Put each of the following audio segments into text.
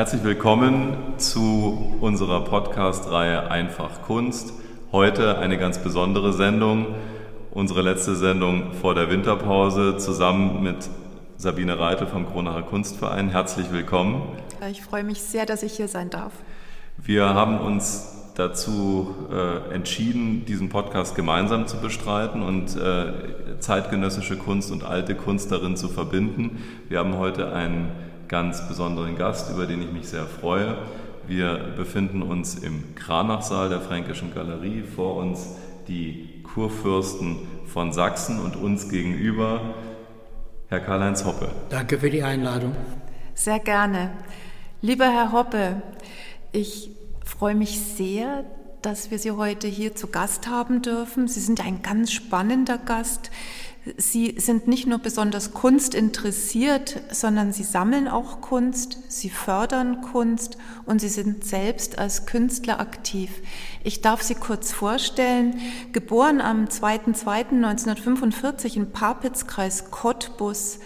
Herzlich willkommen zu unserer Podcast-Reihe Einfach Kunst. Heute eine ganz besondere Sendung, unsere letzte Sendung vor der Winterpause zusammen mit Sabine Reitel vom Kronacher Kunstverein. Herzlich willkommen. Ich freue mich sehr, dass ich hier sein darf. Wir haben uns dazu äh, entschieden, diesen Podcast gemeinsam zu bestreiten und äh, zeitgenössische Kunst und alte Kunst darin zu verbinden. Wir haben heute einen ganz besonderen Gast, über den ich mich sehr freue. Wir befinden uns im Kranachsaal der Fränkischen Galerie. Vor uns die Kurfürsten von Sachsen und uns gegenüber Herr Karl-Heinz Hoppe. Danke für die Einladung. Sehr gerne. Lieber Herr Hoppe, ich freue mich sehr, dass wir Sie heute hier zu Gast haben dürfen. Sie sind ein ganz spannender Gast. Sie sind nicht nur besonders kunstinteressiert, sondern Sie sammeln auch Kunst, Sie fördern Kunst und Sie sind selbst als Künstler aktiv. Ich darf Sie kurz vorstellen. Geboren am 2.2.1945 in Papitzkreis Cottbus,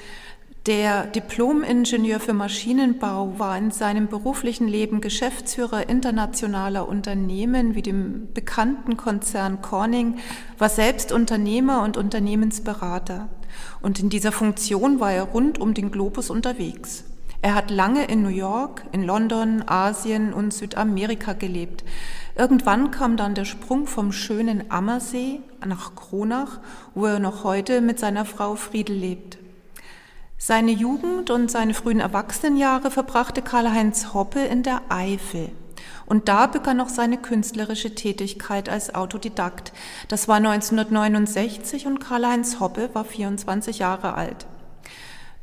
der Diplom-Ingenieur für Maschinenbau war in seinem beruflichen Leben Geschäftsführer internationaler Unternehmen wie dem bekannten Konzern Corning, war selbst Unternehmer und Unternehmensberater. Und in dieser Funktion war er rund um den Globus unterwegs. Er hat lange in New York, in London, Asien und Südamerika gelebt. Irgendwann kam dann der Sprung vom schönen Ammersee nach Kronach, wo er noch heute mit seiner Frau Friedel lebt. Seine Jugend und seine frühen Erwachsenenjahre verbrachte Karl-Heinz Hoppe in der Eifel. Und da begann auch seine künstlerische Tätigkeit als Autodidakt. Das war 1969 und Karl-Heinz Hoppe war 24 Jahre alt.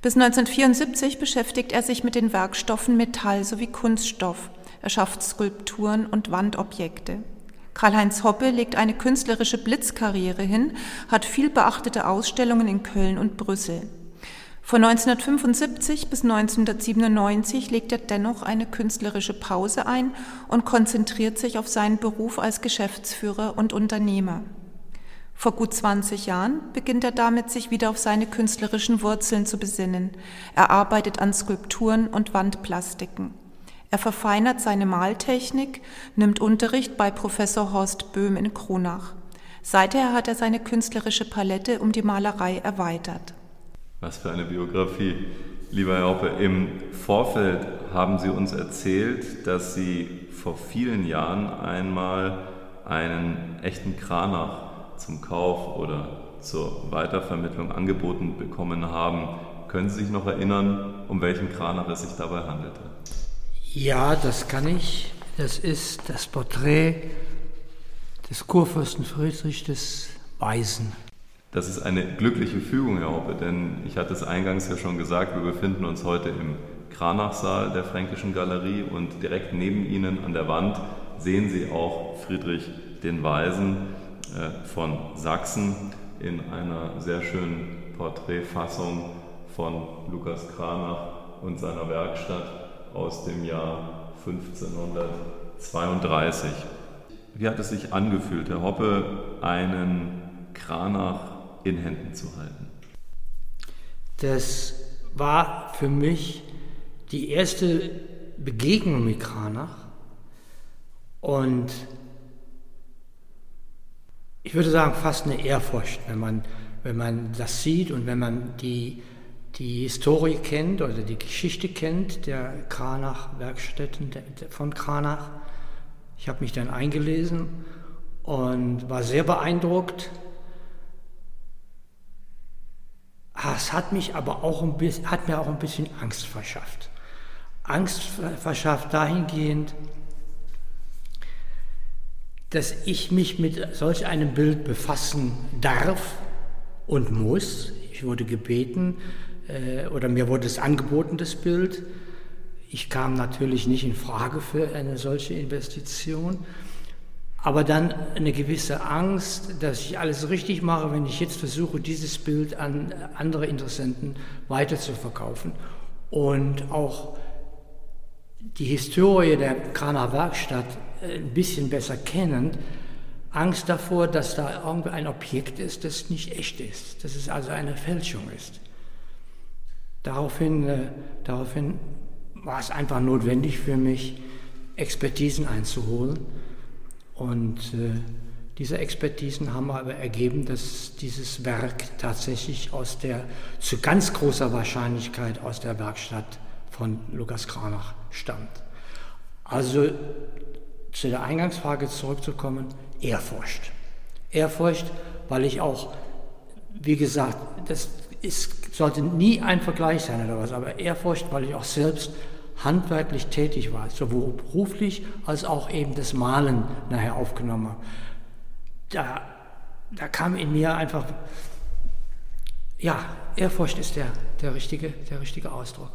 Bis 1974 beschäftigt er sich mit den Werkstoffen Metall sowie Kunststoff. Er schafft Skulpturen und Wandobjekte. Karl-Heinz Hoppe legt eine künstlerische Blitzkarriere hin, hat viel beachtete Ausstellungen in Köln und Brüssel. Von 1975 bis 1997 legt er dennoch eine künstlerische Pause ein und konzentriert sich auf seinen Beruf als Geschäftsführer und Unternehmer. Vor gut 20 Jahren beginnt er damit, sich wieder auf seine künstlerischen Wurzeln zu besinnen. Er arbeitet an Skulpturen und Wandplastiken. Er verfeinert seine Maltechnik, nimmt Unterricht bei Professor Horst Böhm in Kronach. Seither hat er seine künstlerische Palette um die Malerei erweitert. Was für eine Biografie. Lieber Herr Hoppe, im Vorfeld haben Sie uns erzählt, dass Sie vor vielen Jahren einmal einen echten Kranach zum Kauf oder zur Weitervermittlung angeboten bekommen haben. Können Sie sich noch erinnern, um welchen Kranach es sich dabei handelte? Ja, das kann ich. Das ist das Porträt des Kurfürsten Friedrich des Weisen. Das ist eine glückliche Fügung, Herr Hoppe, denn ich hatte es eingangs ja schon gesagt, wir befinden uns heute im Kranachsaal der Fränkischen Galerie und direkt neben Ihnen an der Wand sehen Sie auch Friedrich den Weisen äh, von Sachsen in einer sehr schönen Porträtfassung von Lukas Kranach und seiner Werkstatt aus dem Jahr 1532. Wie hat es sich angefühlt, Herr Hoppe, einen Kranach in Händen zu halten? Das war für mich die erste Begegnung mit Kranach und ich würde sagen fast eine Ehrfurcht, wenn man, wenn man das sieht und wenn man die, die Historie kennt oder die Geschichte kennt der Kranach-Werkstätten von Kranach. Ich habe mich dann eingelesen und war sehr beeindruckt es hat mich aber auch ein bisschen, hat mir auch ein bisschen Angst verschafft. Angst verschafft dahingehend, dass ich mich mit solch einem Bild befassen darf und muss. Ich wurde gebeten äh, oder mir wurde es angeboten, das Bild. Ich kam natürlich nicht in Frage für eine solche Investition aber dann eine gewisse Angst, dass ich alles richtig mache, wenn ich jetzt versuche, dieses Bild an andere Interessenten weiterzuverkaufen. Und auch die Historie der Kraner Werkstatt ein bisschen besser kennend, Angst davor, dass da irgendwie ein Objekt ist, das nicht echt ist, dass es also eine Fälschung ist. Daraufhin, äh, daraufhin war es einfach notwendig für mich, Expertisen einzuholen. Und äh, diese Expertisen haben aber ergeben, dass dieses Werk tatsächlich aus der, zu ganz großer Wahrscheinlichkeit aus der Werkstatt von Lukas Kranach stammt. Also zu der Eingangsfrage zurückzukommen, Ehrfurcht. Ehrfurcht, weil ich auch, wie gesagt, das ist, sollte nie ein Vergleich sein oder was, aber Ehrfurcht, weil ich auch selbst handwerklich tätig war, sowohl beruflich als auch eben das Malen nachher aufgenommen habe. Da, da kam in mir einfach, ja, Ehrfurcht ist der, der, richtige, der richtige Ausdruck.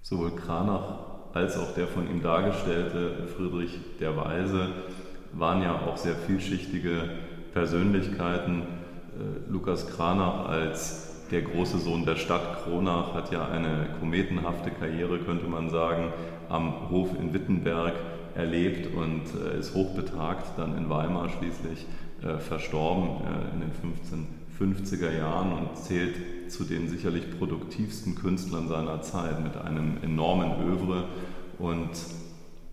Sowohl Kranach als auch der von ihm dargestellte Friedrich der Weise waren ja auch sehr vielschichtige Persönlichkeiten. Äh, Lukas Kranach als der große Sohn der Stadt Kronach hat ja eine kometenhafte Karriere, könnte man sagen, am Hof in Wittenberg erlebt und äh, ist hochbetagt, dann in Weimar schließlich äh, verstorben in den 1550er Jahren und zählt zu den sicherlich produktivsten Künstlern seiner Zeit mit einem enormen Övre und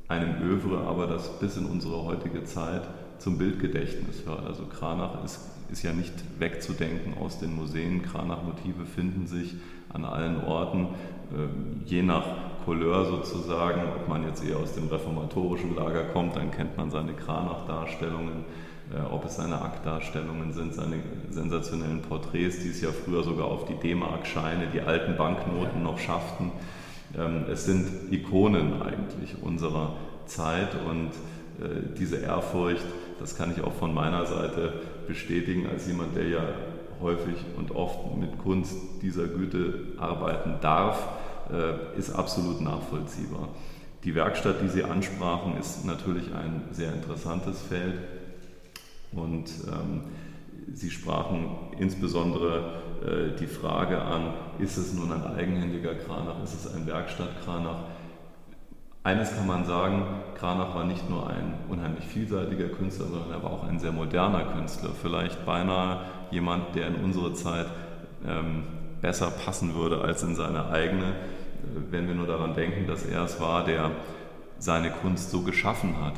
einem Övre, aber das bis in unsere heutige Zeit zum Bildgedächtnis hört. Also Kranach ist, ist ja nicht wegzudenken aus den Museen. Kranach-Motive finden sich an allen Orten, äh, je nach Couleur sozusagen. Ob man jetzt eher aus dem reformatorischen Lager kommt, dann kennt man seine Kranach-Darstellungen. Äh, ob es seine Aktdarstellungen sind, seine sensationellen Porträts, die es ja früher sogar auf die D-Mark-Scheine, die alten Banknoten noch schafften. Ähm, es sind Ikonen eigentlich unserer Zeit und äh, diese Ehrfurcht, das kann ich auch von meiner Seite bestätigen, als jemand, der ja häufig und oft mit Kunst dieser Güte arbeiten darf, äh, ist absolut nachvollziehbar. Die Werkstatt, die Sie ansprachen, ist natürlich ein sehr interessantes Feld und ähm, Sie sprachen insbesondere äh, die Frage an, ist es nun ein eigenhändiger Kranach, ist es ein Werkstattkranach? Eines kann man sagen, Kranach war nicht nur ein unheimlich vielseitiger Künstler, sondern er war auch ein sehr moderner Künstler. Vielleicht beinahe jemand, der in unsere Zeit ähm, besser passen würde als in seine eigene, äh, wenn wir nur daran denken, dass er es war, der seine Kunst so geschaffen hat,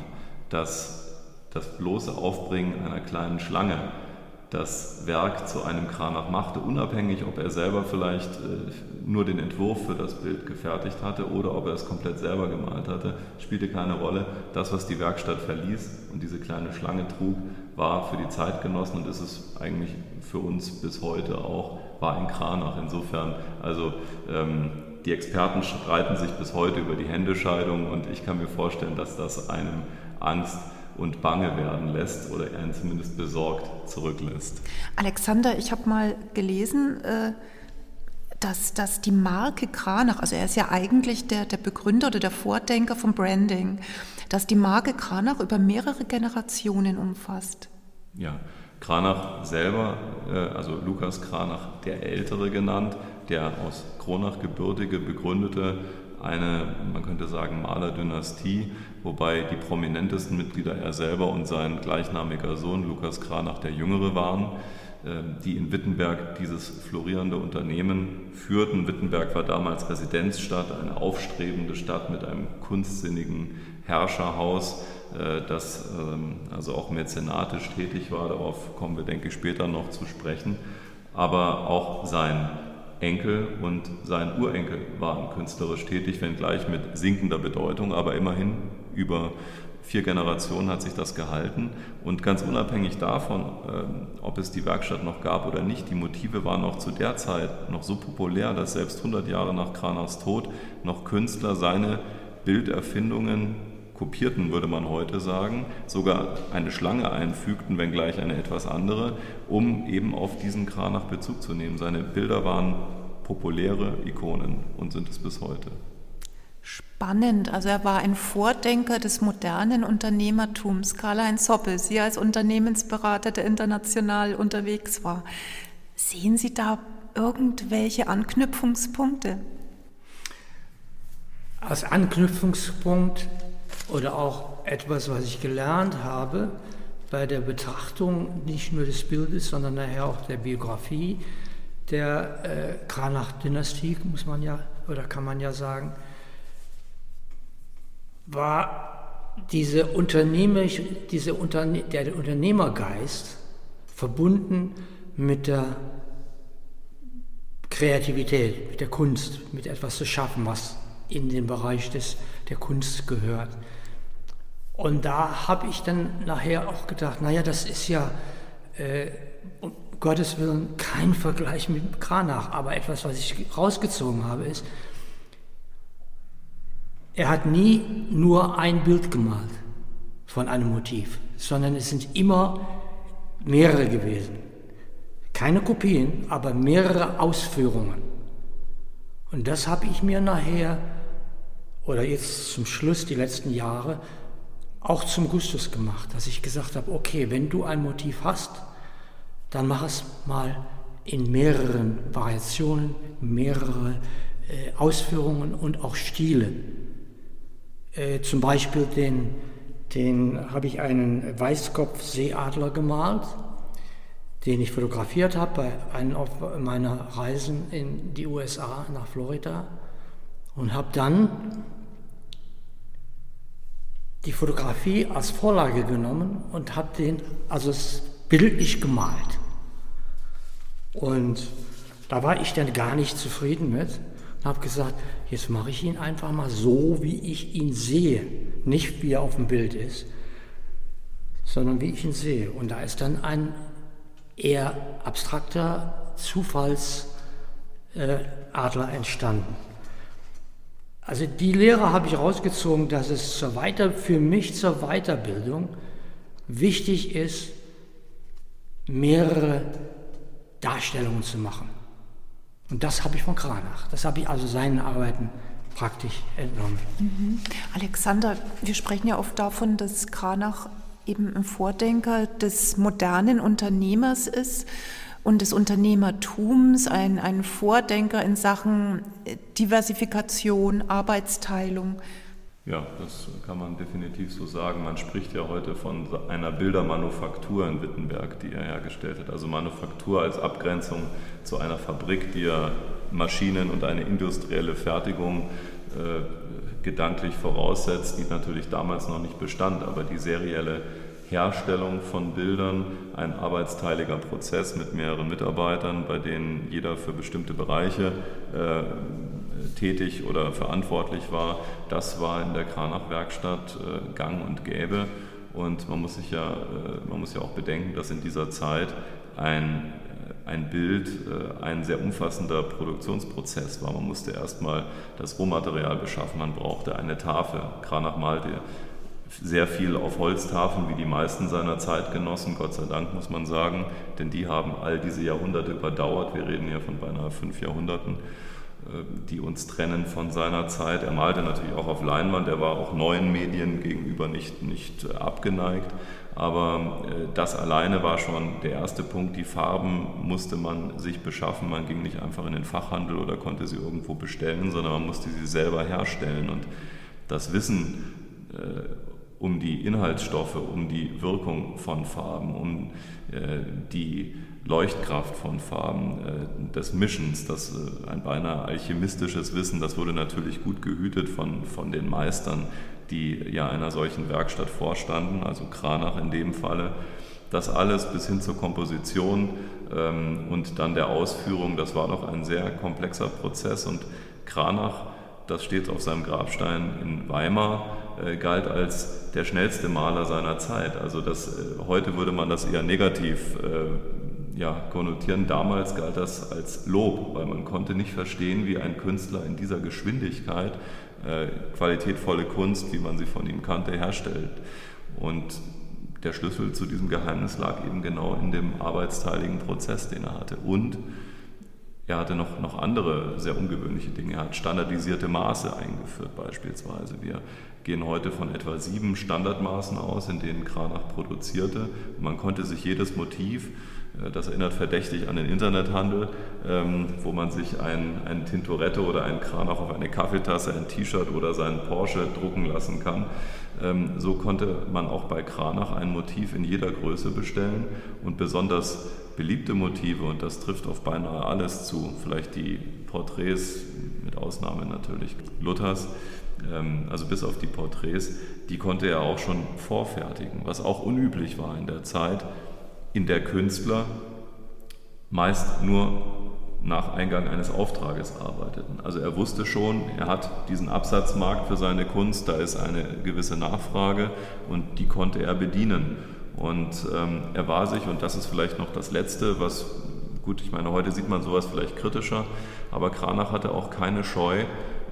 dass das bloße Aufbringen einer kleinen Schlange das Werk zu einem Kranach machte, unabhängig, ob er selber vielleicht äh, nur den Entwurf für das Bild gefertigt hatte oder ob er es komplett selber gemalt hatte, spielte keine Rolle. Das, was die Werkstatt verließ und diese kleine Schlange trug, war für die Zeitgenossen und ist es eigentlich für uns bis heute auch, war ein Kranach. Insofern, also ähm, die Experten streiten sich bis heute über die Händescheidung und ich kann mir vorstellen, dass das einem Angst und bange werden lässt oder er ihn zumindest besorgt zurücklässt. Alexander, ich habe mal gelesen, äh, dass, dass die Marke Kranach, also er ist ja eigentlich der, der Begründer oder der Vordenker vom Branding, dass die Marke Kranach über mehrere Generationen umfasst. Ja, Kranach selber, äh, also Lukas Kranach der Ältere genannt, der aus Kronach gebürtige, begründete eine, man könnte sagen, Malerdynastie, wobei die prominentesten Mitglieder er selber und sein gleichnamiger Sohn Lukas Kranach der Jüngere waren, ähm, die in Wittenberg dieses florierende Unternehmen führten. Wittenberg war damals Residenzstadt, eine aufstrebende Stadt mit einem kunstsinnigen Herrscherhaus, äh, das ähm, also auch mäzenatisch tätig war. Darauf kommen wir, denke ich, später noch zu sprechen. Aber auch sein Enkel und sein Urenkel waren künstlerisch tätig, wenngleich mit sinkender Bedeutung, aber immerhin über vier Generationen hat sich das gehalten. Und ganz unabhängig davon, ähm, ob es die Werkstatt noch gab oder nicht, die Motive waren auch zu der Zeit noch so populär, dass selbst 100 Jahre nach Kranachs Tod noch Künstler seine Bilderfindungen kopierten, würde man heute sagen, sogar eine Schlange einfügten, wenngleich eine etwas andere, um eben auf diesen Kranach Bezug zu nehmen. Seine Bilder waren populäre Ikonen und sind es bis heute. Spannend. Also er war ein Vordenker des modernen Unternehmertums. Karl-Heinz Hoppe, Sie als Unternehmensberater, der international unterwegs war. Sehen Sie da irgendwelche Anknüpfungspunkte? Als Anknüpfungspunkt oder auch etwas, was ich gelernt habe bei der Betrachtung nicht nur des Bildes, sondern nachher auch der Biografie der äh, Kranach-Dynastie, muss man ja oder kann man ja sagen, war diese Unternehmer, diese Unterne der Unternehmergeist verbunden mit der Kreativität, mit der Kunst, mit etwas zu schaffen, was in den Bereich des, der Kunst gehört. Und da habe ich dann nachher auch gedacht, naja, das ist ja äh, um Gottes Willen kein Vergleich mit Kranach, aber etwas, was ich rausgezogen habe, ist, er hat nie nur ein Bild gemalt von einem Motiv, sondern es sind immer mehrere gewesen. Keine Kopien, aber mehrere Ausführungen. Und das habe ich mir nachher, oder jetzt zum Schluss, die letzten Jahre, auch zum Gustus gemacht, dass ich gesagt habe, okay, wenn du ein Motiv hast, dann mach es mal in mehreren Variationen, mehrere äh, Ausführungen und auch Stile. Äh, zum Beispiel den, den habe ich einen Weißkopf-Seeadler gemalt, den ich fotografiert habe bei einem meiner Reisen in die USA nach Florida und habe dann die Fotografie als Vorlage genommen und habe den also bildlich gemalt. Und da war ich dann gar nicht zufrieden mit und habe gesagt, jetzt mache ich ihn einfach mal so, wie ich ihn sehe. Nicht wie er auf dem Bild ist, sondern wie ich ihn sehe. Und da ist dann ein eher abstrakter Zufallsadler äh, entstanden. Also die Lehre habe ich rausgezogen, dass es zur Weiter, für mich zur Weiterbildung wichtig ist, mehrere Darstellungen zu machen. Und das habe ich von Kranach. Das habe ich also seinen Arbeiten praktisch entnommen. Mhm. Alexander, wir sprechen ja oft davon, dass Kranach eben ein Vordenker des modernen Unternehmers ist und des Unternehmertums, ein, ein Vordenker in Sachen Diversifikation, Arbeitsteilung. Ja, das kann man definitiv so sagen. Man spricht ja heute von einer Bildermanufaktur in Wittenberg, die er hergestellt hat. Also Manufaktur als Abgrenzung zu einer Fabrik, die ja Maschinen und eine industrielle Fertigung äh, gedanklich voraussetzt, die natürlich damals noch nicht bestand, aber die serielle Herstellung von Bildern, ein arbeitsteiliger Prozess mit mehreren Mitarbeitern, bei denen jeder für bestimmte Bereiche äh, tätig oder verantwortlich war, das war in der Kranach-Werkstatt äh, gang und gäbe. Und man muss, sich ja, äh, man muss ja auch bedenken, dass in dieser Zeit ein, äh, ein Bild ein sehr umfassender Produktionsprozess war. Man musste erstmal das Rohmaterial beschaffen, man brauchte eine Tafel. Kranach malte sehr viel auf Holztafeln, wie die meisten seiner Zeitgenossen, Gott sei Dank muss man sagen, denn die haben all diese Jahrhunderte überdauert. Wir reden ja von beinahe fünf Jahrhunderten. Äh, die uns trennen von seiner Zeit. Er malte natürlich auch auf Leinwand, er war auch neuen Medien gegenüber nicht, nicht äh, abgeneigt. Aber äh, das alleine war schon der erste Punkt. Die Farben musste man sich beschaffen. Man ging nicht einfach in den Fachhandel oder konnte sie irgendwo bestellen, sondern man musste sie selber herstellen. Und das Wissen um die Inhaltsstoffe, um die Wirkung von Farben, um die Leuchtkraft von Farben, äh, des Mischens, das äh, ein beinahe alchemistisches Wissen, das wurde natürlich gut gehütet von, von den Meistern, die ja einer solchen Werkstatt vorstanden, also Kranach in dem Falle. Das alles bis hin zur Komposition ähm, und dann der Ausführung, das war doch ein sehr komplexer Prozess und Kranach, das steht auf seinem Grabstein in Weimar, äh, galt als der schnellste Maler seiner Zeit. Also das, heute würde man das eher negativ ja, konnotieren. Damals galt das als Lob, weil man konnte nicht verstehen, wie ein Künstler in dieser Geschwindigkeit äh, qualitätvolle Kunst, wie man sie von ihm kannte, herstellt. Und der Schlüssel zu diesem Geheimnis lag eben genau in dem arbeitsteiligen Prozess, den er hatte. Und er hatte noch, noch andere sehr ungewöhnliche Dinge. Er hat standardisierte Maße eingeführt beispielsweise. Wir gehen heute von etwa sieben Standardmaßen aus, in denen Kranach produzierte. Man konnte sich jedes Motiv äh, das erinnert verdächtig an den Internethandel, ähm, wo man sich ein, ein Tintoretto oder ein Kranach auf eine Kaffeetasse, ein T-Shirt oder seinen Porsche drucken lassen kann. Ähm, so konnte man auch bei Kranach ein Motiv in jeder Größe bestellen und besonders beliebte Motive, und das trifft auf beinahe alles zu, vielleicht die Porträts mit Ausnahme natürlich Luthers, ähm, also bis auf die Porträts, die konnte er auch schon vorfertigen, was auch unüblich war in der Zeit, in der Künstler meist nur nach Eingang eines Auftrages arbeiteten. Also er wusste schon, er hat diesen Absatzmarkt für seine Kunst, da ist eine gewisse Nachfrage und die konnte er bedienen. Und ähm, er war sich, und das ist vielleicht noch das Letzte, was, gut, ich meine, heute sieht man sowas vielleicht kritischer, aber Kranach hatte auch keine Scheu,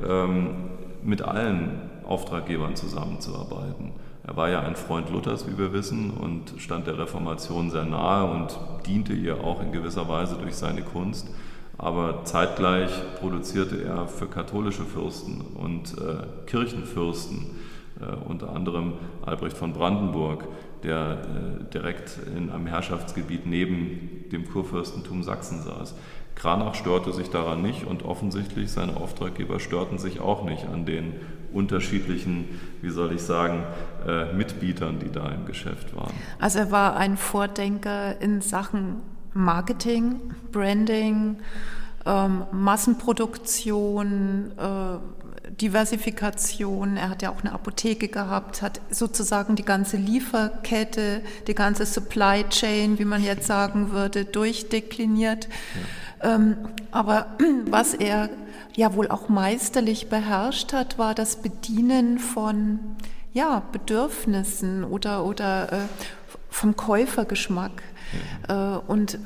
ähm, mit allen Auftraggebern zusammenzuarbeiten. Er war ja ein Freund Luthers, wie wir wissen, und stand der Reformation sehr nahe und diente ihr auch in gewisser Weise durch seine Kunst. Aber zeitgleich produzierte er für katholische Fürsten und äh, Kirchenfürsten, äh, unter anderem Albrecht von Brandenburg, der äh, direkt in einem Herrschaftsgebiet neben dem Kurfürstentum Sachsen saß. Kranach störte sich daran nicht und offensichtlich seine Auftraggeber störten sich auch nicht an den unterschiedlichen, wie soll ich sagen, äh, Mitbietern, die da im Geschäft waren. Also er war ein Vordenker in Sachen Marketing, Branding, ähm, Massenproduktion, äh, Diversifikation. Er hat ja auch eine Apotheke gehabt, hat sozusagen die ganze Lieferkette, die ganze Supply Chain, wie man jetzt sagen würde, durchdekliniert. Ja. Ähm, aber was er ja wohl auch meisterlich beherrscht hat, war das Bedienen von ja, Bedürfnissen oder, oder äh, vom Käufergeschmack. Ja. Äh, und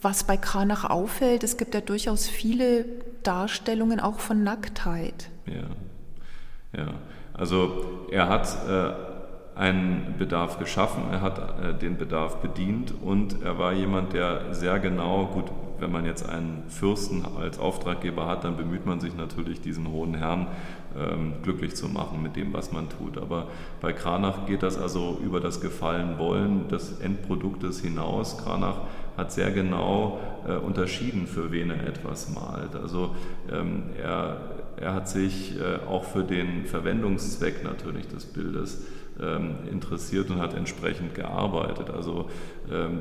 was bei Kranach auffällt, es gibt ja durchaus viele Darstellungen auch von Nacktheit. Ja, ja. Also er hat äh, einen Bedarf geschaffen, er hat äh, den Bedarf bedient und er war jemand, der sehr genau, gut, wenn man jetzt einen Fürsten als Auftraggeber hat, dann bemüht man sich natürlich, diesen hohen Herrn ähm, glücklich zu machen mit dem, was man tut. Aber bei Kranach geht das also über das Gefallen wollen des Endproduktes hinaus. Kranach hat sehr genau äh, unterschieden, für wen er etwas malt. Also ähm, er, er hat sich äh, auch für den Verwendungszweck natürlich des Bildes ähm, interessiert und hat entsprechend gearbeitet. Also ähm,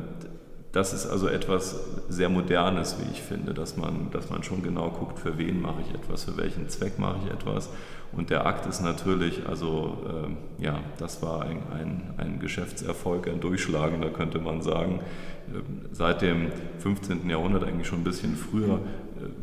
das ist also etwas sehr Modernes, wie ich finde, dass man, dass man schon genau guckt, für wen mache ich etwas, für welchen Zweck mache ich etwas. Und der Akt ist natürlich, also äh, ja, das war ein, ein, ein Geschäftserfolg, ein durchschlagender, könnte man sagen. Ähm, seit dem 15. Jahrhundert, eigentlich schon ein bisschen früher,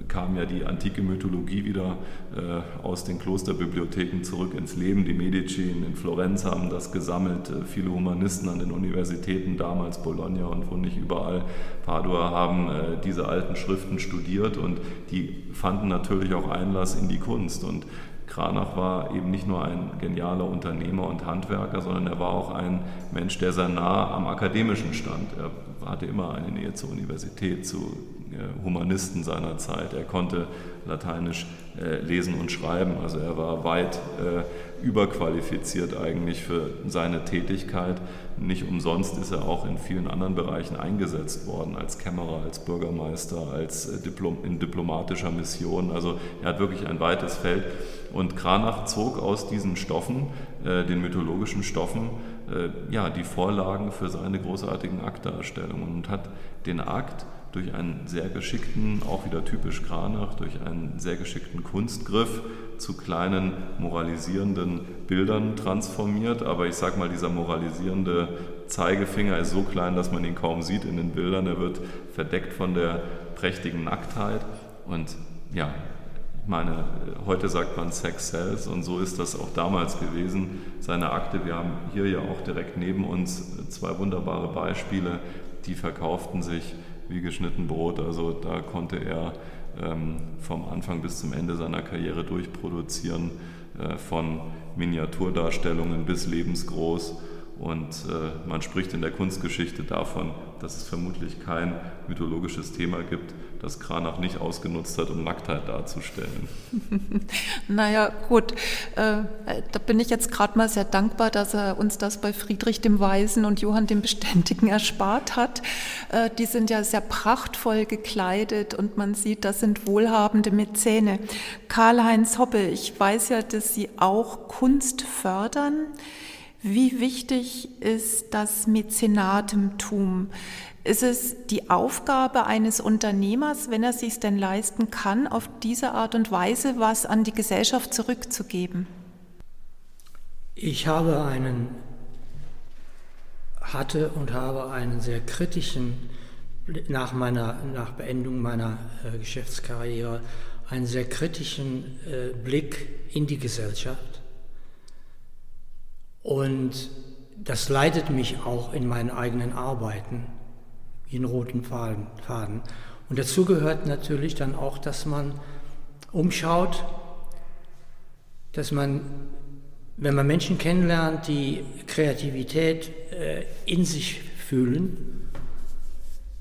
kam ja die antike Mythologie wieder äh, aus den Klosterbibliotheken zurück ins Leben. Die Medici in Florenz haben das gesammelt. Äh, viele Humanisten an den Universitäten, damals Bologna und wo nicht überall, Padua, haben diese alten Schriften studiert und die fanden natürlich auch Einlass in die Kunst. Und Kranach war eben nicht nur ein genialer Unternehmer und Handwerker, sondern er war auch ein Mensch, der sehr nah am Akademischen stand. Er hatte immer eine Nähe zur Universität, zu äh, Humanisten seiner Zeit. Er konnte Lateinisch äh, lesen und schreiben, also er war weit äh, überqualifiziert eigentlich für seine Tätigkeit. Nicht umsonst ist er auch in vielen anderen Bereichen eingesetzt worden, als Kämmerer, als Bürgermeister, als Diplom in diplomatischer Mission. Also er hat wirklich ein weites Feld. Und Kranach zog aus diesen Stoffen, den mythologischen Stoffen, äh, ja, die Vorlagen für seine großartigen Aktdarstellungen und hat den Akt durch einen sehr geschickten, auch wieder typisch Kranach, durch einen sehr geschickten Kunstgriff zu kleinen moralisierenden Bildern transformiert. Aber ich sage mal, dieser moralisierende Zeigefinger ist so klein, dass man ihn kaum sieht in den Bildern. Er wird verdeckt von der prächtigen Nacktheit. Und ja, meine, heute sagt man Sex Sells und so ist das auch damals gewesen. Seine Akte, wir haben hier ja auch direkt neben uns zwei wunderbare Beispiele, die verkauften sich wie geschnitten Brot. Also da konnte er ähm, vom Anfang bis zum Ende seiner Karriere durchproduzieren, äh, von Miniaturdarstellungen bis lebensgroß. Und äh, man spricht in der Kunstgeschichte davon, dass es vermutlich kein mythologisches Thema gibt, das Kranach nicht ausgenutzt hat, um Nacktheit darzustellen. naja, gut. Äh, da bin ich jetzt gerade mal sehr dankbar, dass er uns das bei Friedrich dem Weisen und Johann dem Beständigen erspart hat. Äh, die sind ja sehr prachtvoll gekleidet und man sieht, das sind wohlhabende Mäzene. Karl-Heinz Hoppe, ich weiß ja, dass Sie auch Kunst fördern. Wie wichtig ist das Mäzenatentum Ist es die Aufgabe eines Unternehmers, wenn er sich denn leisten kann, auf diese Art und Weise was an die Gesellschaft zurückzugeben? Ich habe einen, hatte und habe einen sehr kritischen, nach, meiner, nach Beendung meiner äh, Geschäftskarriere, einen sehr kritischen äh, Blick in die Gesellschaft. Und das leitet mich auch in meinen eigenen Arbeiten, wie einen roten Faden. Und dazu gehört natürlich dann auch, dass man umschaut, dass man wenn man Menschen kennenlernt, die Kreativität äh, in sich fühlen,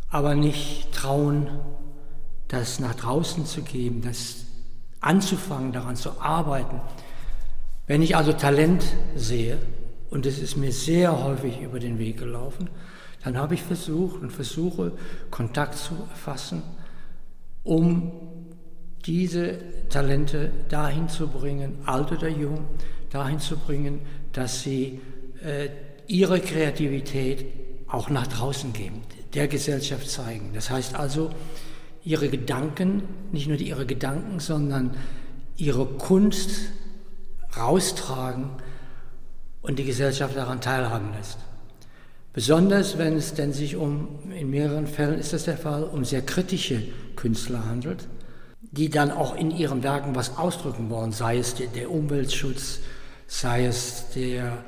aber nicht trauen, das nach draußen zu geben, das anzufangen, daran zu arbeiten. Wenn ich also Talent sehe, und es ist mir sehr häufig über den Weg gelaufen, dann habe ich versucht und versuche Kontakt zu erfassen, um diese Talente dahin zu bringen, alt oder jung, dahin zu bringen, dass sie äh, ihre Kreativität auch nach draußen geben, der Gesellschaft zeigen. Das heißt also, ihre Gedanken, nicht nur ihre Gedanken, sondern ihre Kunst raustragen und die Gesellschaft daran teilhaben lässt. Besonders wenn es denn sich um, in mehreren Fällen ist das der Fall, um sehr kritische Künstler handelt, die dann auch in ihren Werken was ausdrücken wollen, sei es der, der Umweltschutz, sei es der,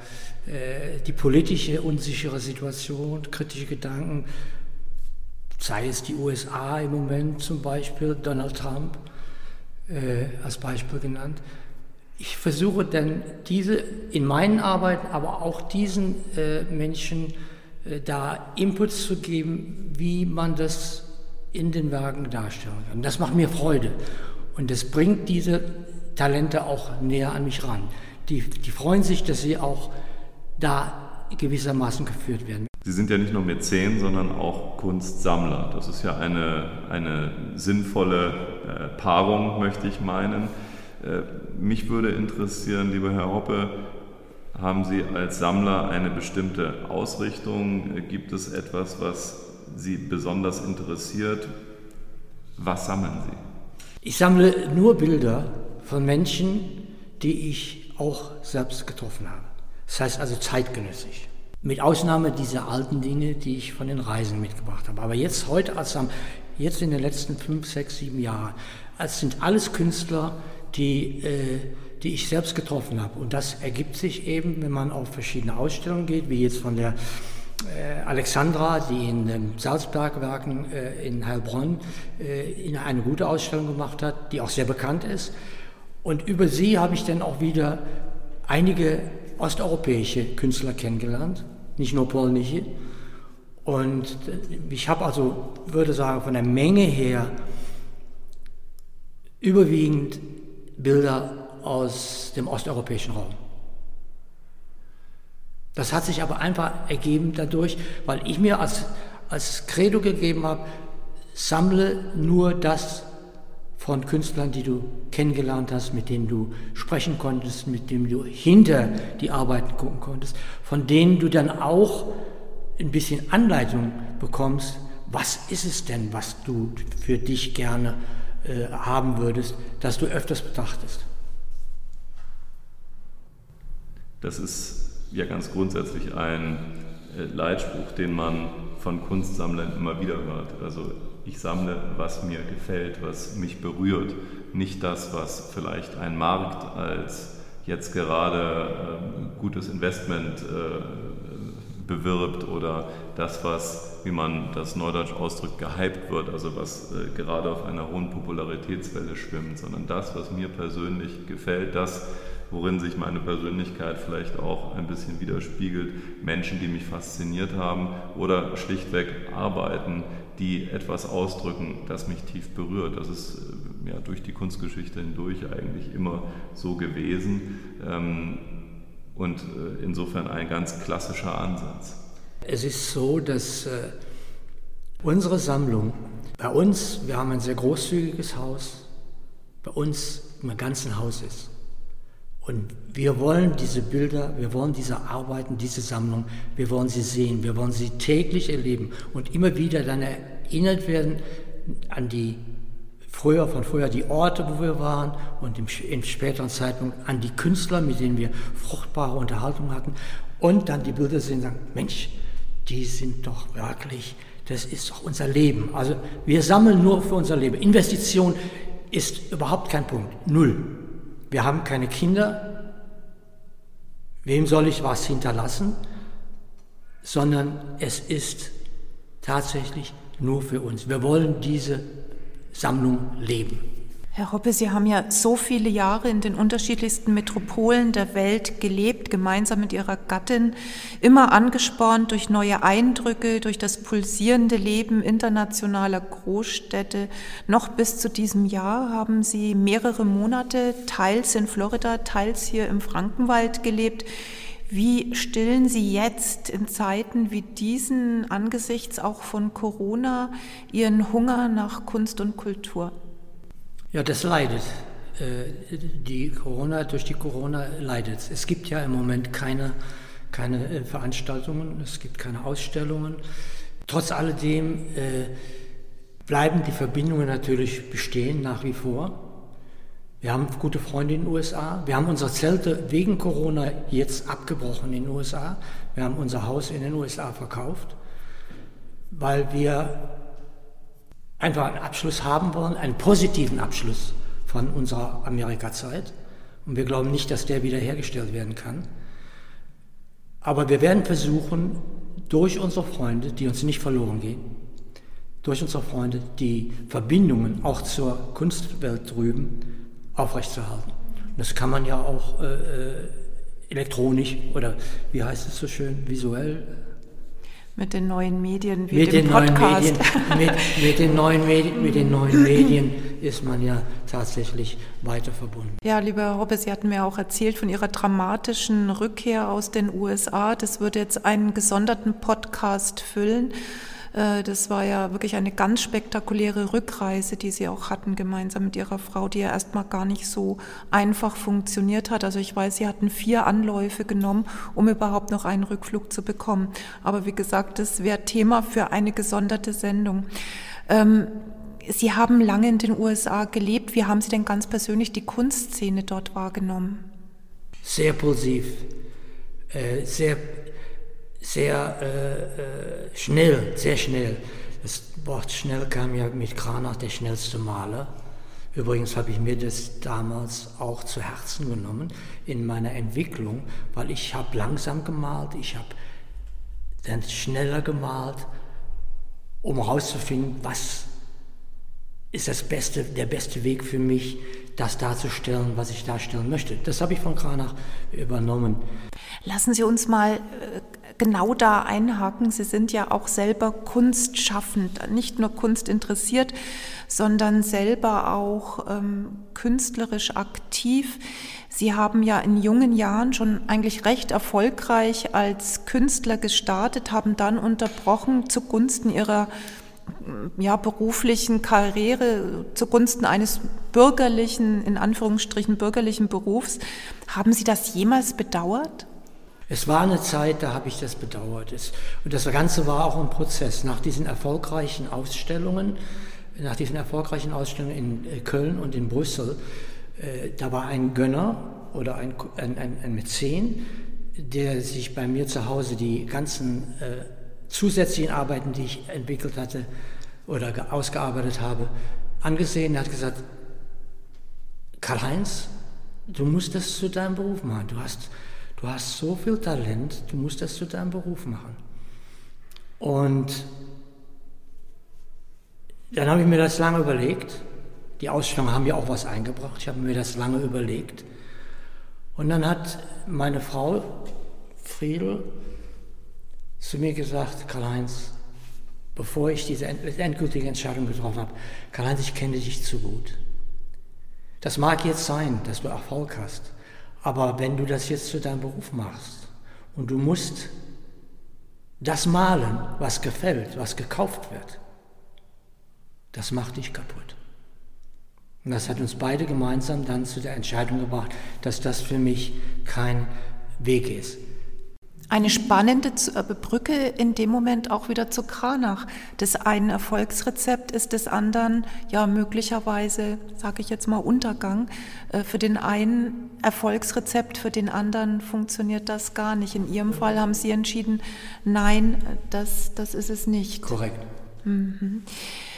äh, die politische unsichere Situation, kritische Gedanken, sei es die USA im Moment zum Beispiel, Donald Trump äh, als Beispiel genannt. Ich versuche dann diese in meinen Arbeiten, aber auch diesen äh, Menschen da Inputs zu geben, wie man das in den Werken darstellen kann. Das macht mir Freude und das bringt diese Talente auch näher an mich ran die, die freuen sich, dass sie auch da gewissermaßen geführt werden. Sie sind ja nicht nur Mäzen, sondern auch Kunstsammler. Das ist ja eine, eine sinnvolle äh, Paarung, möchte ich meinen. Äh, mich würde interessieren, lieber Herr Hoppe, haben Sie als Sammler eine bestimmte Ausrichtung? Gibt es etwas, was Sie besonders interessiert? Was sammeln Sie? Ich sammle nur Bilder von Menschen, die ich auch selbst getroffen habe. Das heißt also zeitgenössisch. Mit Ausnahme dieser alten Dinge, die ich von den Reisen mitgebracht habe. Aber jetzt, heute, als jetzt in den letzten fünf, sechs, sieben Jahren, es sind alles Künstler, die, äh, die ich selbst getroffen habe. Und das ergibt sich eben, wenn man auf verschiedene Ausstellungen geht, wie jetzt von der äh, Alexandra, die in den Salzbergwerken äh, in Heilbronn äh, eine gute Ausstellung gemacht hat, die auch sehr bekannt ist. Und über sie habe ich dann auch wieder einige osteuropäische Künstler kennengelernt, nicht nur polnische. Und ich habe also, würde sagen, von der Menge her überwiegend Bilder aus dem osteuropäischen Raum. Das hat sich aber einfach ergeben dadurch, weil ich mir als, als Credo gegeben habe, sammle nur das, von Künstlern, die du kennengelernt hast, mit denen du sprechen konntest, mit denen du hinter die Arbeiten gucken konntest, von denen du dann auch ein bisschen Anleitung bekommst, was ist es denn, was du für dich gerne äh, haben würdest, dass du öfters betrachtest. Das ist ja ganz grundsätzlich ein äh, Leitspruch, den man von Kunstsammlern immer wieder hört. Also ich sammle, was mir gefällt, was mich berührt, nicht das, was vielleicht ein Markt als jetzt gerade äh, gutes Investment äh, bewirbt oder das, was, wie man das neudeutsch ausdrückt, gehypt wird, also was äh, gerade auf einer hohen Popularitätswelle schwimmt, sondern das, was mir persönlich gefällt, das, worin sich meine Persönlichkeit vielleicht auch ein bisschen widerspiegelt, Menschen, die mich fasziniert haben oder schlichtweg Arbeiten, die etwas ausdrücken, das mich tief berührt. Das ist äh, ja durch die Kunstgeschichte hindurch eigentlich immer so gewesen ähm, und äh, insofern ein ganz klassischer Ansatz. Es ist so, dass äh, unsere Sammlung, bei uns, wir haben ein sehr großzügiges Haus, bei uns im ganzen Haus ist. Und wir wollen diese Bilder, wir wollen diese Arbeiten, diese Sammlung, wir wollen sie sehen, wir wollen sie täglich erleben und immer wieder dann erinnert werden an die früher, von früher die Orte, wo wir waren und im, im späteren Zeitpunkt an die Künstler, mit denen wir fruchtbare Unterhaltung hatten und dann die Bilder sehen und sagen, Mensch, die sind doch wirklich, das ist doch unser Leben. Also wir sammeln nur für unser Leben. Investition ist überhaupt kein Punkt, null. Wir haben keine Kinder, wem soll ich was hinterlassen, sondern es ist tatsächlich nur für uns. Wir wollen diese Sammlung leben. Herr Hoppe, Sie haben ja so viele Jahre in den unterschiedlichsten Metropolen der Welt gelebt, gemeinsam mit Ihrer Gattin, immer angespornt durch neue Eindrücke, durch das pulsierende Leben internationaler Großstädte. Noch bis zu diesem Jahr haben Sie mehrere Monate teils in Florida, teils hier im Frankenwald gelebt. Wie stillen Sie jetzt in Zeiten wie diesen angesichts auch von Corona Ihren Hunger nach Kunst und Kultur? Ja, das leidet. Äh, die Corona, durch die Corona leidet es. gibt ja im Moment keine, keine äh, Veranstaltungen, es gibt keine Ausstellungen. Trotz alledem äh, bleiben die Verbindungen natürlich bestehen nach wie vor. Wir haben gute Freunde in den USA. Wir haben unsere Zelte wegen Corona jetzt abgebrochen in den USA. Wir haben unser Haus in den USA verkauft, weil wir einfach einen Abschluss haben wollen, einen positiven Abschluss von unserer Amerika-Zeit. Und wir glauben nicht, dass der wiederhergestellt werden kann. Aber wir werden versuchen, durch unsere Freunde, die uns nicht verloren gehen, durch unsere Freunde die Verbindungen auch zur Kunstwelt drüben aufrechtzuerhalten. Das kann man ja auch äh, äh elektronisch oder wie heißt es so schön, visuell mit den neuen Medien wie mit dem Podcast. Medien, mit, mit, den neuen Medien, mit den neuen Medien ist man ja tatsächlich weiter verbunden. Ja, lieber Hoppe, Sie hatten mir auch erzählt von Ihrer dramatischen Rückkehr aus den USA. Das würde jetzt einen gesonderten Podcast füllen. Äh, das war ja wirklich eine ganz spektakuläre Rückreise, die Sie auch hatten gemeinsam mit Ihrer Frau, die ja erstmal gar nicht so einfach funktioniert hat. Also ich weiß, Sie hatten vier Anläufe genommen, um überhaupt noch einen Rückflug zu bekommen. Aber wie gesagt, das wäre Thema für eine gesonderte Sendung. Ähm, Sie haben lange in den USA gelebt. Wie haben Sie denn ganz persönlich die Kunstszene dort wahrgenommen? Sehr pulsiv, äh, sehr sehr äh, äh, schnell, sehr schnell. Das Wort schnell kam ja mit Kranach, der schnellste Maler. Übrigens habe ich mir das damals auch zu Herzen genommen in meiner Entwicklung, weil ich habe langsam gemalt, ich habe dann schneller gemalt, um herauszufinden, was ist das beste, der beste Weg für mich, das darzustellen, was ich darstellen möchte. Das habe ich von Kranach übernommen. Lassen Sie uns mal äh, genau da einhaken. Sie sind ja auch selber kunstschaffend, nicht nur Kunst interessiert, sondern selber auch ähm, künstlerisch aktiv. Sie haben ja in jungen Jahren schon eigentlich recht erfolgreich als Künstler gestartet, haben dann unterbrochen zugunsten ihrer ja, beruflichen Karriere, zugunsten eines bürgerlichen, in Anführungsstrichen bürgerlichen Berufs. Haben Sie das jemals bedauert? Es war eine Zeit, da habe ich das bedauert. Und das Ganze war auch ein Prozess. Nach diesen erfolgreichen Ausstellungen, nach diesen erfolgreichen Ausstellungen in äh, Köln und in Brüssel, äh, da war ein Gönner oder ein, ein, ein, ein Mäzen, der sich bei mir zu Hause die ganzen äh, zusätzlichen Arbeiten, die ich entwickelt hatte oder ausgearbeitet habe, angesehen hat gesagt, Karl-Heinz, du musst das zu deinem Beruf machen. Du hast du hast so viel Talent, du musst das zu deinem Beruf machen. Und dann habe ich mir das lange überlegt. Die Ausstellungen haben ja auch was eingebracht. Ich habe mir das lange überlegt. Und dann hat meine Frau Friedel zu mir gesagt, Karl-Heinz, bevor ich diese endgültige Entscheidung getroffen habe, Karl-Heinz, ich kenne dich zu gut. Das mag jetzt sein, dass du Erfolg hast. Aber wenn du das jetzt zu deinem Beruf machst und du musst das malen, was gefällt, was gekauft wird, das macht dich kaputt. Und das hat uns beide gemeinsam dann zu der Entscheidung gebracht, dass das für mich kein Weg ist. Eine spannende äh, Brücke in dem Moment auch wieder zu Kranach. Das eine Erfolgsrezept ist des anderen ja möglicherweise, sage ich jetzt mal, Untergang. Äh, für den einen Erfolgsrezept, für den anderen funktioniert das gar nicht. In Ihrem Fall haben Sie entschieden, nein, das, das ist es nicht. Korrekt. Mhm.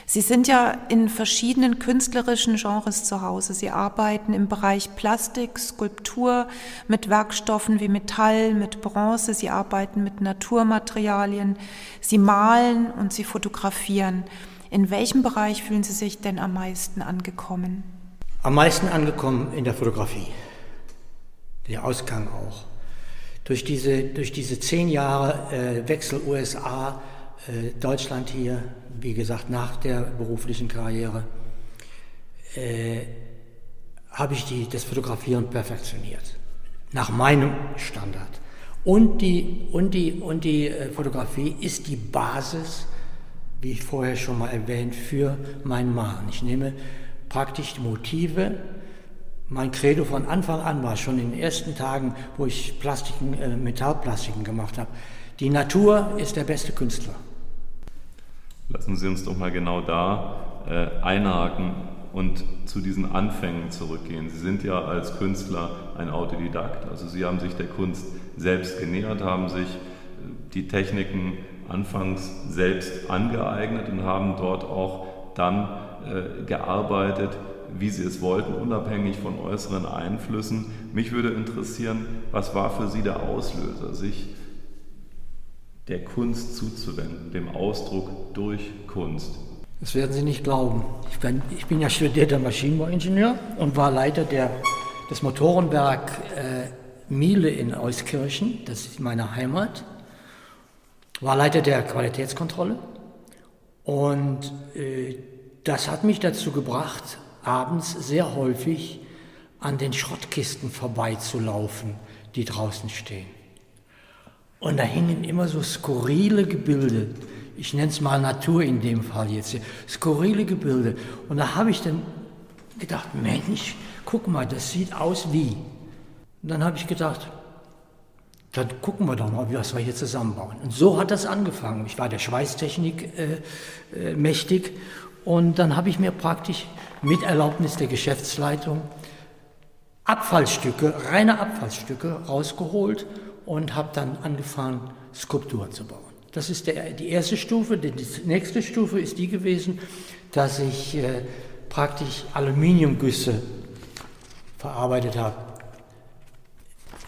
Sie sind ja in verschiedenen künstlerischen Genres zu Hause. Sie arbeiten im Bereich Plastik, Skulptur, mit Werkstoffen wie Metall, mit Bronze. Sie arbeiten mit Naturmaterialien. Sie malen und sie fotografieren. In welchem Bereich fühlen Sie sich denn am meisten angekommen? Am meisten angekommen in der Fotografie. Der Ausgang auch. Durch diese, durch diese zehn Jahre äh, Wechsel USA, äh, Deutschland hier, wie gesagt, nach der beruflichen Karriere, äh, habe ich die, das Fotografieren perfektioniert. Nach meinem Standard. Und die, und die, und die äh, Fotografie ist die Basis, wie ich vorher schon mal erwähnt, für mein Malen. Ich nehme praktisch die Motive. Mein Credo von Anfang an war schon in den ersten Tagen, wo ich Plastiken, äh, Metallplastiken gemacht habe. Die Natur ist der beste Künstler. Lassen Sie uns doch mal genau da äh, einhaken und zu diesen Anfängen zurückgehen. Sie sind ja als Künstler ein Autodidakt, also Sie haben sich der Kunst selbst genähert, haben sich äh, die Techniken anfangs selbst angeeignet und haben dort auch dann äh, gearbeitet, wie Sie es wollten, unabhängig von äußeren Einflüssen. Mich würde interessieren, was war für Sie der Auslöser, sich der Kunst zuzuwenden, dem Ausdruck durch Kunst. Das werden Sie nicht glauben. Ich bin, ich bin ja studierter Maschinenbauingenieur und war Leiter der, des Motorenwerk äh, Miele in Euskirchen, das ist meine Heimat. War Leiter der Qualitätskontrolle und äh, das hat mich dazu gebracht, abends sehr häufig an den Schrottkisten vorbeizulaufen, die draußen stehen. Und da hingen immer so skurrile Gebilde. Ich nenne es mal Natur in dem Fall jetzt. Skurrile Gebilde. Und da habe ich dann gedacht, Mensch, guck mal, das sieht aus wie. Und dann habe ich gedacht, dann gucken wir doch mal, was wir hier zusammenbauen. Und so hat das angefangen. Ich war der Schweißtechnik äh, äh, mächtig. Und dann habe ich mir praktisch mit Erlaubnis der Geschäftsleitung Abfallstücke, reine Abfallstücke rausgeholt und habe dann angefangen, Skulpturen zu bauen. Das ist der, die erste Stufe. Die nächste Stufe ist die gewesen, dass ich äh, praktisch Aluminiumgüsse verarbeitet habe.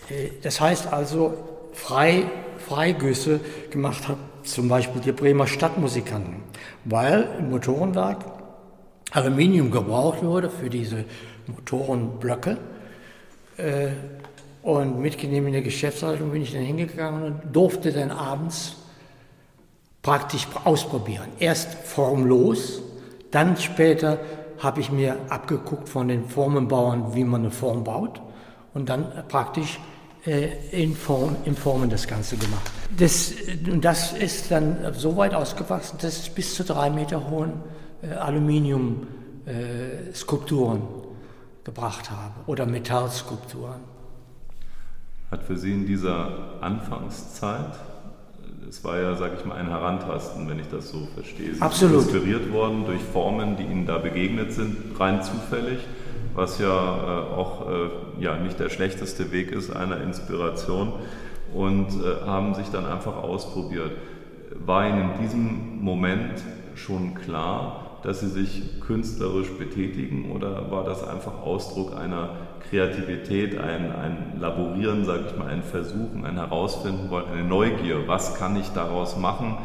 Äh, das heißt also frei, Freigüsse gemacht habe, zum Beispiel die Bremer Stadtmusikanten, weil im Motorenwerk Aluminium gebraucht wurde für diese Motorenblöcke. Äh, und mit genehmigter Geschäftsleitung bin ich dann hingegangen und durfte dann abends praktisch ausprobieren. Erst formlos, dann später habe ich mir abgeguckt von den Formenbauern, wie man eine Form baut und dann praktisch äh, in, Form, in Formen das Ganze gemacht. Das, das ist dann so weit ausgewachsen, dass ich bis zu drei Meter hohen äh, Aluminium-Skulpturen äh, gebracht habe oder Metallskulpturen hat für Sie in dieser Anfangszeit, es war ja, sage ich mal, ein Herantasten, wenn ich das so verstehe. Sie Absolut. sind inspiriert worden durch Formen, die Ihnen da begegnet sind, rein zufällig, was ja äh, auch äh, ja, nicht der schlechteste Weg ist einer Inspiration und äh, haben sich dann einfach ausprobiert. War Ihnen in diesem Moment schon klar, dass Sie sich künstlerisch betätigen oder war das einfach Ausdruck einer Kreativität, ein, ein Laborieren, sage ich mal, ein Versuchen, ein Herausfinden wollen, eine Neugier, was kann ich daraus machen?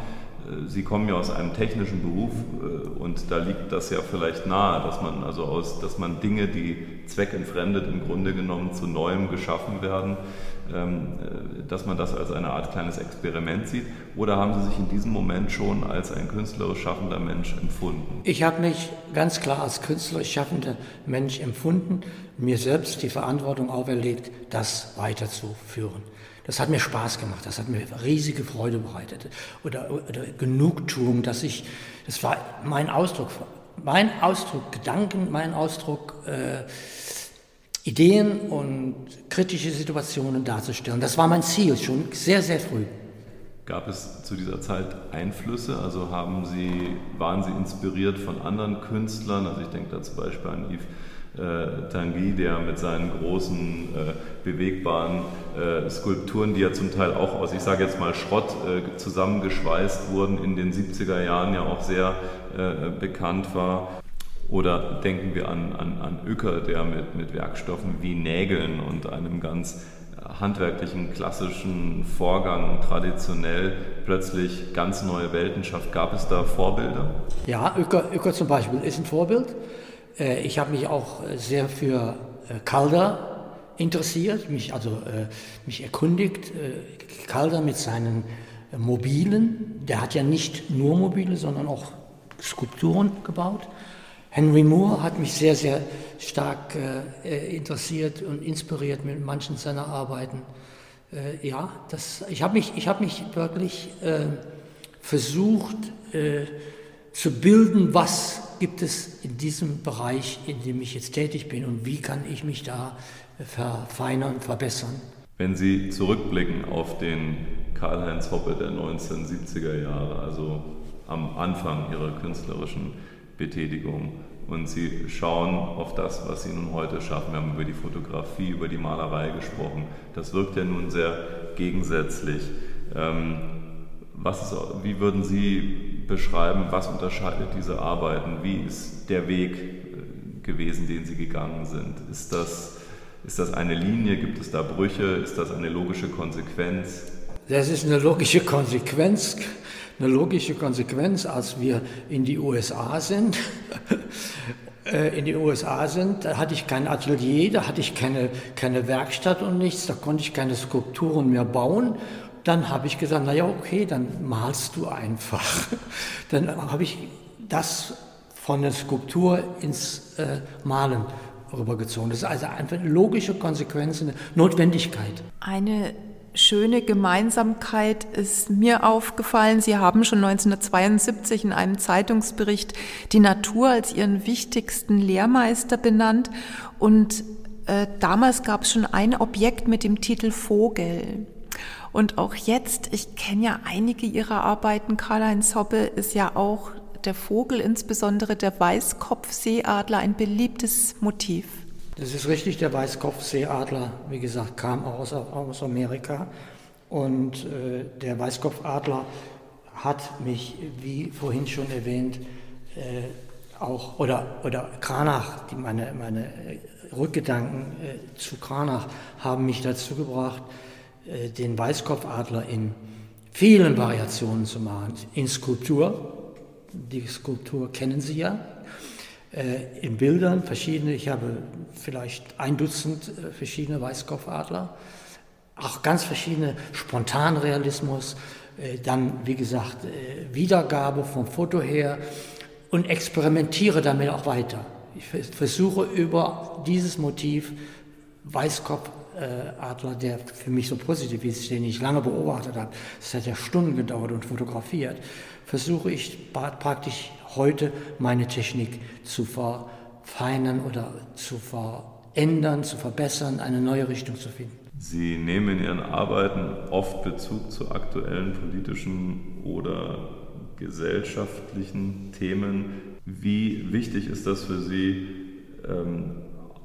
Äh, Sie kommen ja aus einem technischen Beruf äh, und da liegt das ja vielleicht nahe, dass man also aus, dass man Dinge, die zweckentfremdet im Grunde genommen zu Neuem geschaffen werden, dass man das als eine Art kleines Experiment sieht? Oder haben Sie sich in diesem Moment schon als ein künstlerisch schaffender Mensch empfunden? Ich habe mich ganz klar als künstlerisch schaffender Mensch empfunden, mir selbst die Verantwortung auferlegt, das weiterzuführen. Das hat mir Spaß gemacht, das hat mir riesige Freude bereitet oder, oder Genugtuung, dass ich, das war mein Ausdruck mein Ausdruck, Gedanken, mein Ausdruck, äh, Ideen und kritische Situationen darzustellen. Das war mein Ziel schon sehr, sehr früh. Gab es zu dieser Zeit Einflüsse? Also haben Sie, waren Sie inspiriert von anderen Künstlern? Also ich denke da zum Beispiel an Yves äh, Tanguy, der mit seinen großen äh, bewegbaren äh, Skulpturen, die ja zum Teil auch aus, ich sage jetzt mal Schrott, äh, zusammengeschweißt wurden, in den 70er Jahren ja auch sehr äh, bekannt war. Oder denken wir an, an, an Uecker, der mit, mit Werkstoffen wie Nägeln und einem ganz handwerklichen, klassischen Vorgang traditionell plötzlich ganz neue Welten schafft. Gab es da Vorbilder? Ja, Uecker, Uecker zum Beispiel ist ein Vorbild. Äh, ich habe mich auch sehr für äh, Calder interessiert, mich also äh, mich erkundigt. Calder mit seinen Mobilen, der hat ja nicht nur Mobile, sondern auch Skulpturen gebaut. Henry Moore hat mich sehr, sehr stark äh, interessiert und inspiriert mit manchen seiner Arbeiten. Äh, ja, das, ich habe mich, hab mich wirklich äh, versucht zu bilden, was gibt es in diesem Bereich, in dem ich jetzt tätig bin und wie kann ich mich da verfeinern, verbessern. Wenn Sie zurückblicken auf den Karl-Heinz Hoppe der 1970er Jahre, also am Anfang Ihrer künstlerischen Betätigung, und Sie schauen auf das, was Sie nun heute schaffen. Wir haben über die Fotografie, über die Malerei gesprochen. Das wirkt ja nun sehr gegensätzlich. Ähm, was ist, wie würden Sie beschreiben, was unterscheidet diese Arbeiten? Wie ist der Weg äh, gewesen, den Sie gegangen sind? Ist das, ist das eine Linie? Gibt es da Brüche? Ist das eine logische Konsequenz? Das ist eine logische Konsequenz. Eine logische Konsequenz, als wir in die USA sind. Äh, in die USA sind, da hatte ich kein Atelier, da hatte ich keine, keine Werkstatt und nichts, da konnte ich keine Skulpturen mehr bauen dann habe ich gesagt, naja, okay, dann malst du einfach. Dann habe ich das von der Skulptur ins äh, Malen rübergezogen. Das ist also einfach eine logische Konsequenz, eine Notwendigkeit. Eine schöne Gemeinsamkeit ist mir aufgefallen. Sie haben schon 1972 in einem Zeitungsbericht die Natur als Ihren wichtigsten Lehrmeister benannt. Und äh, damals gab es schon ein Objekt mit dem Titel Vogel. Und auch jetzt, ich kenne ja einige ihrer Arbeiten, Karl-Heinz Hoppe ist ja auch der Vogel, insbesondere der Weißkopfseeadler, ein beliebtes Motiv. Das ist richtig, der Weißkopfseeadler, wie gesagt, kam aus, aus Amerika. Und äh, der Weißkopfadler hat mich, wie vorhin schon erwähnt, äh, auch, oder, oder Kranach, die meine, meine Rückgedanken äh, zu Kranach haben mich dazu gebracht, äh, den Weißkopfadler in vielen Variationen zu machen. In Skulptur, die Skulptur kennen Sie ja, äh, in Bildern verschiedene, ich habe vielleicht ein Dutzend äh, verschiedene Weißkopfadler, auch ganz verschiedene. Spontanrealismus, dann wie gesagt Wiedergabe vom Foto her und experimentiere damit auch weiter. Ich versuche über dieses Motiv Weißkopf äh, Adler, der für mich so positiv ist, den ich lange beobachtet habe, es hat ja Stunden gedauert und fotografiert, versuche ich praktisch heute meine Technik zu verfeinern oder zu verändern, zu verbessern, eine neue Richtung zu finden. Sie nehmen in Ihren Arbeiten oft Bezug zu aktuellen politischen oder gesellschaftlichen Themen. Wie wichtig ist das für Sie, ähm,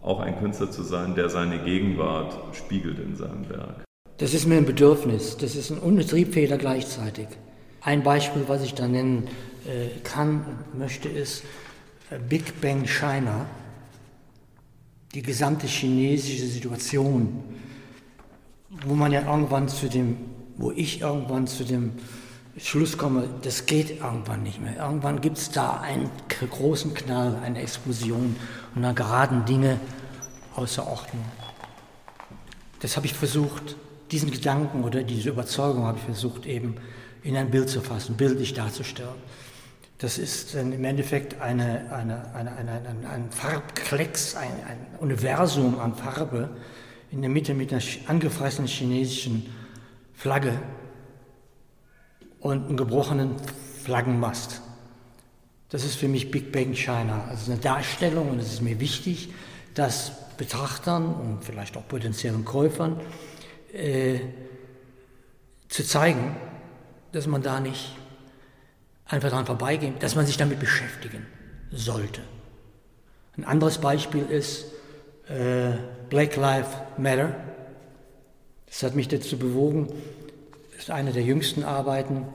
auch ein Künstler zu sein, der seine Gegenwart spiegelt in seinem Werk. Das ist mir ein Bedürfnis, das ist ein Untriebfeder gleichzeitig. Ein Beispiel, was ich da nennen äh, kann und möchte, ist äh, Big Bang China, die gesamte chinesische Situation, wo man ja irgendwann zu dem, wo ich irgendwann zu dem Schluss komme, das geht irgendwann nicht mehr. Irgendwann gibt es da einen großen Knall, eine Explosion und dann geraten Dinge außer Ordnung. Das habe ich versucht, diesen Gedanken oder diese Überzeugung habe ich versucht eben in ein Bild zu fassen, bildlich darzustellen. Das ist im Endeffekt eine, eine, eine, ein, ein Farbklecks, ein, ein Universum an Farbe in der Mitte mit einer angefressenen chinesischen Flagge und einem gebrochenen Flaggenmast. Das ist für mich Big Bang China, also eine Darstellung und es ist mir wichtig, dass Betrachtern und vielleicht auch potenziellen Käufern äh, zu zeigen, dass man da nicht einfach dran vorbeigeht, dass man sich damit beschäftigen sollte. Ein anderes Beispiel ist äh, Black Lives Matter. Das hat mich dazu bewogen, ist eine der jüngsten Arbeiten,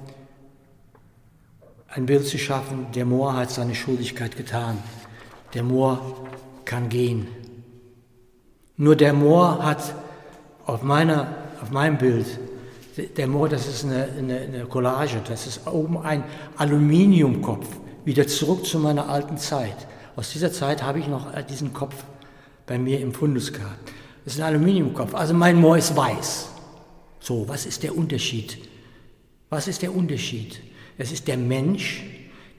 ein Bild zu schaffen, der Moor hat seine Schuldigkeit getan. Der Moor kann gehen. Nur der Moor hat auf, meiner, auf meinem Bild, der Moor, das ist eine, eine, eine Collage, das ist oben ein Aluminiumkopf, wieder zurück zu meiner alten Zeit. Aus dieser Zeit habe ich noch diesen Kopf bei mir im Fundus gehabt. Das ist ein Aluminiumkopf, also mein Moor ist weiß. So, was ist der Unterschied? Was ist der Unterschied? Es ist der Mensch.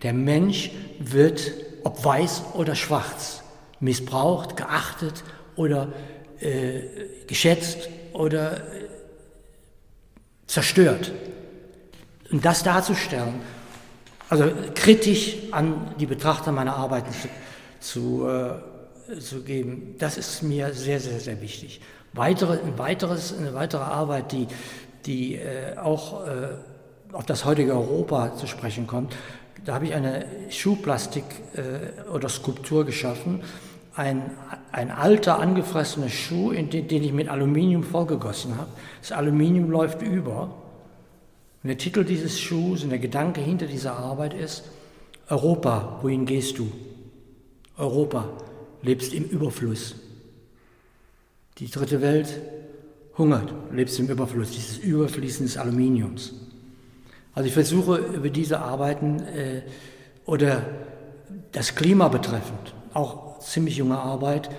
Der Mensch wird, ob weiß oder schwarz, missbraucht, geachtet oder äh, geschätzt oder äh, zerstört. Und das darzustellen, also kritisch an die Betrachter meiner Arbeiten zu, zu, äh, zu geben, das ist mir sehr, sehr, sehr wichtig. Weitere, ein weiteres, eine weitere Arbeit, die, die äh, auch äh, auf das heutige Europa zu sprechen kommt, da habe ich eine Schuhplastik äh, oder Skulptur geschaffen, ein, ein alter, angefressener Schuh, in den, den ich mit Aluminium vollgegossen habe. Das Aluminium läuft über. Und der Titel dieses Schuhs und der Gedanke hinter dieser Arbeit ist, Europa, wohin gehst du? Europa, lebst im Überfluss. Die dritte Welt hungert, lebst im Überfluss, dieses Überfließen des Aluminiums. Also ich versuche über diese Arbeiten äh, oder das Klima betreffend, auch ziemlich junge Arbeit,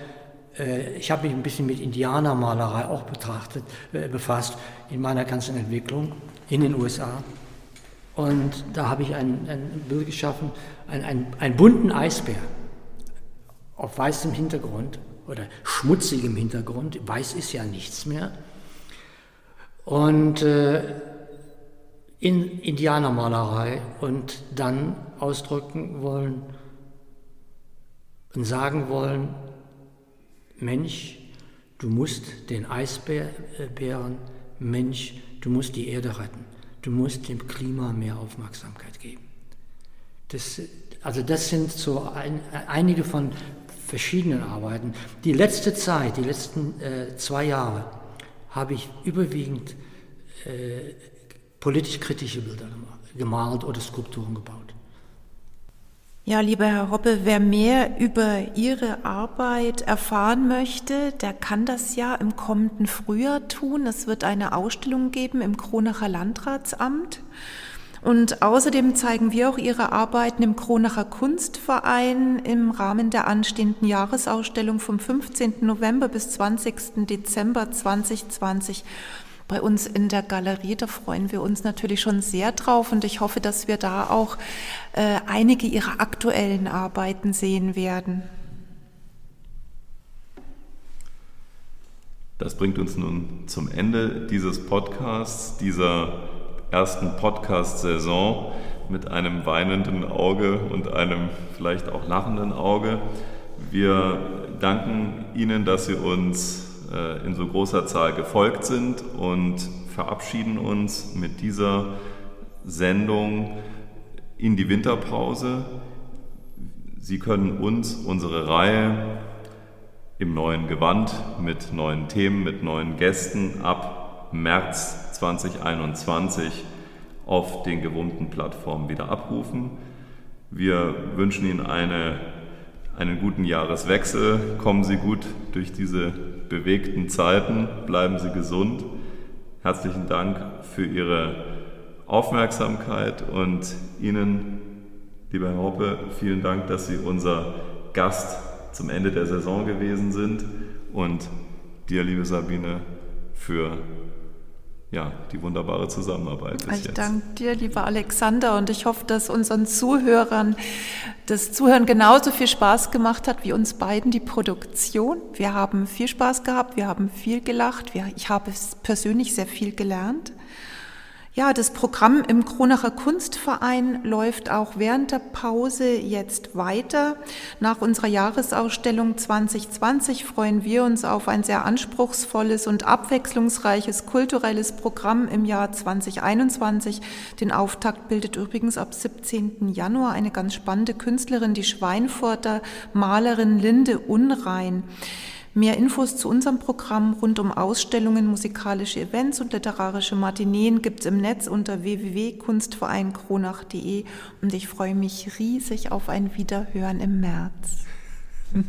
äh, ich habe mich ein bisschen mit Indianermalerei auch betrachtet, äh, befasst in meiner ganzen Entwicklung in den USA. Und da habe ich ein, ein Bild geschaffen, einen ein bunten Eisbär auf weißem Hintergrund oder schmutzigem Hintergrund. Weiß ist ja nichts mehr. Und äh, in Indianermalerei und dann ausdrücken wollen und sagen wollen, Mensch, du musst den Eisbären, Mensch, du musst die Erde retten, du musst dem Klima mehr Aufmerksamkeit geben. Das, also das sind so ein, einige von verschiedenen Arbeiten. Die letzte Zeit, die letzten äh, zwei Jahre, habe ich überwiegend äh, politisch kritische Bilder gemalt oder Skulpturen gebaut. Ja, lieber Herr Hoppe, wer mehr über Ihre Arbeit erfahren möchte, der kann das ja im kommenden Frühjahr tun. Es wird eine Ausstellung geben im Kronacher Landratsamt. Und außerdem zeigen wir auch Ihre Arbeiten im Kronacher Kunstverein im Rahmen der anstehenden Jahresausstellung vom 15. November bis 20. Dezember 2020 bei uns in der Galerie. Da freuen wir uns natürlich schon sehr drauf und ich hoffe, dass wir da auch äh, einige Ihrer aktuellen Arbeiten sehen werden. Das bringt uns nun zum Ende dieses Podcasts, dieser ersten Podcast-Saison mit einem weinenden Auge und einem vielleicht auch lachenden Auge. Wir danken Ihnen, dass Sie uns äh, in so großer Zahl gefolgt sind und verabschieden uns mit dieser Sendung in die Winterpause. Sie können uns unsere Reihe im neuen Gewand mit neuen Themen, mit neuen Gästen ab März 2021 auf den gewohnten Plattformen wieder abrufen. Wir wünschen Ihnen eine, einen guten Jahreswechsel. Kommen Sie gut durch diese bewegten Zeiten. Bleiben Sie gesund. Herzlichen Dank für Ihre Aufmerksamkeit und Ihnen, lieber Herr Hoppe, vielen Dank, dass Sie unser Gast zum Ende der Saison gewesen sind und dir, liebe Sabine, für ja, die wunderbare Zusammenarbeit. Bis ich jetzt. danke dir, lieber Alexander, und ich hoffe, dass unseren Zuhörern das Zuhören genauso viel Spaß gemacht hat wie uns beiden die Produktion. Wir haben viel Spaß gehabt, wir haben viel gelacht, wir, ich habe persönlich sehr viel gelernt. Ja, das Programm im Kronacher Kunstverein läuft auch während der Pause jetzt weiter. Nach unserer Jahresausstellung 2020 freuen wir uns auf ein sehr anspruchsvolles und abwechslungsreiches kulturelles Programm im Jahr 2021. Den Auftakt bildet übrigens ab 17. Januar eine ganz spannende Künstlerin, die Schweinfurter Malerin Linde Unrein. Mehr Infos zu unserem Programm rund um Ausstellungen, musikalische Events und literarische Matineen gibt es im Netz unter www.kunstvereinkronach.de und ich freue mich riesig auf ein Wiederhören im März.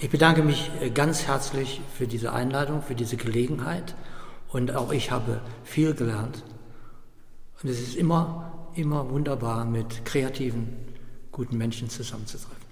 Ich bedanke mich äh, ganz herzlich für diese Einladung, für diese Gelegenheit und auch ich habe viel gelernt. Und es ist immer, immer wunderbar, mit kreativen, guten Menschen zusammenzutreffen.